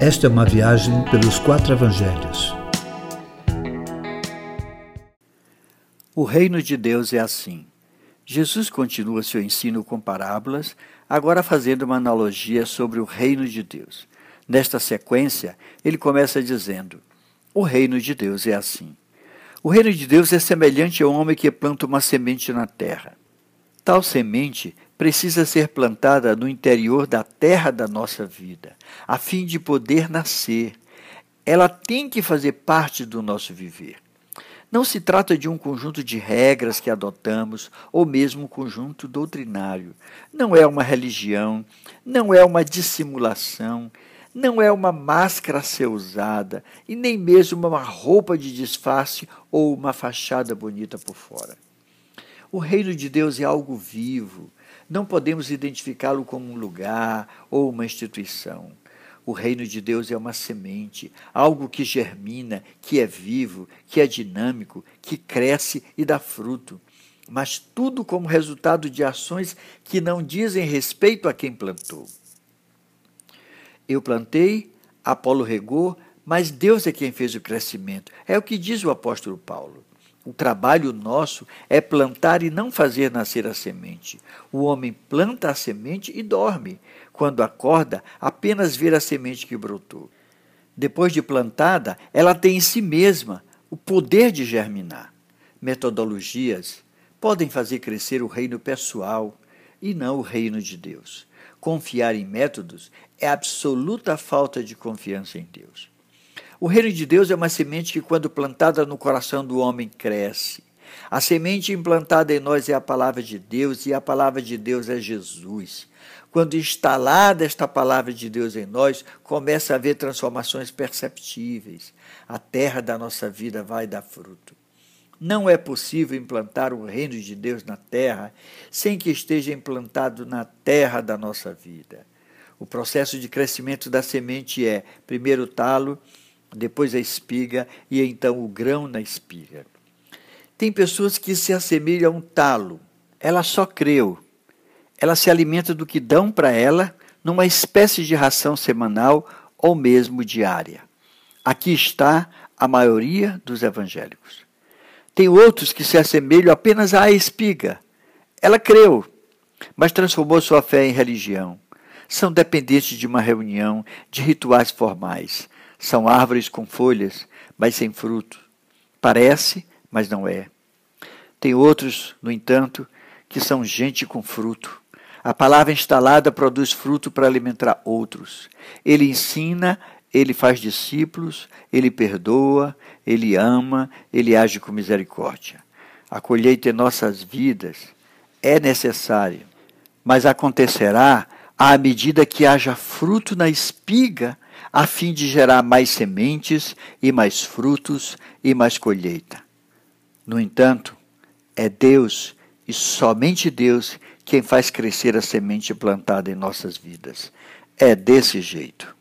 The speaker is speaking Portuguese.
Esta é uma viagem pelos quatro evangelhos. O reino de Deus é assim. Jesus continua seu ensino com parábolas, agora fazendo uma analogia sobre o reino de Deus. Nesta sequência, ele começa dizendo: O reino de Deus é assim. O reino de Deus é semelhante ao homem que planta uma semente na terra. Tal semente precisa ser plantada no interior da terra da nossa vida, a fim de poder nascer. Ela tem que fazer parte do nosso viver. Não se trata de um conjunto de regras que adotamos ou mesmo um conjunto doutrinário. Não é uma religião, não é uma dissimulação, não é uma máscara a ser usada e nem mesmo uma roupa de disfarce ou uma fachada bonita por fora. O reino de Deus é algo vivo, não podemos identificá-lo como um lugar ou uma instituição. O reino de Deus é uma semente, algo que germina, que é vivo, que é dinâmico, que cresce e dá fruto. Mas tudo como resultado de ações que não dizem respeito a quem plantou. Eu plantei, Apolo regou, mas Deus é quem fez o crescimento. É o que diz o apóstolo Paulo. O trabalho nosso é plantar e não fazer nascer a semente. O homem planta a semente e dorme. Quando acorda, apenas vê a semente que brotou. Depois de plantada, ela tem em si mesma o poder de germinar. Metodologias podem fazer crescer o reino pessoal e não o reino de Deus. Confiar em métodos é absoluta falta de confiança em Deus. O reino de Deus é uma semente que, quando plantada no coração do homem, cresce. A semente implantada em nós é a palavra de Deus e a palavra de Deus é Jesus. Quando instalada esta palavra de Deus em nós, começa a haver transformações perceptíveis. A terra da nossa vida vai dar fruto. Não é possível implantar o reino de Deus na terra sem que esteja implantado na terra da nossa vida. O processo de crescimento da semente é, primeiro, o talo, depois a espiga e então o grão na espiga. Tem pessoas que se assemelham a um talo. Ela só creu. Ela se alimenta do que dão para ela numa espécie de ração semanal ou mesmo diária. Aqui está a maioria dos evangélicos. Tem outros que se assemelham apenas à espiga. Ela creu, mas transformou sua fé em religião. São dependentes de uma reunião, de rituais formais. São árvores com folhas, mas sem fruto. Parece, mas não é. Tem outros, no entanto, que são gente com fruto. A palavra instalada produz fruto para alimentar outros. Ele ensina, ele faz discípulos, ele perdoa, ele ama, ele age com misericórdia. A colheita em nossas vidas é necessária, mas acontecerá à medida que haja fruto na espiga a fim de gerar mais sementes e mais frutos e mais colheita. No entanto, é Deus e somente Deus quem faz crescer a semente plantada em nossas vidas. É desse jeito.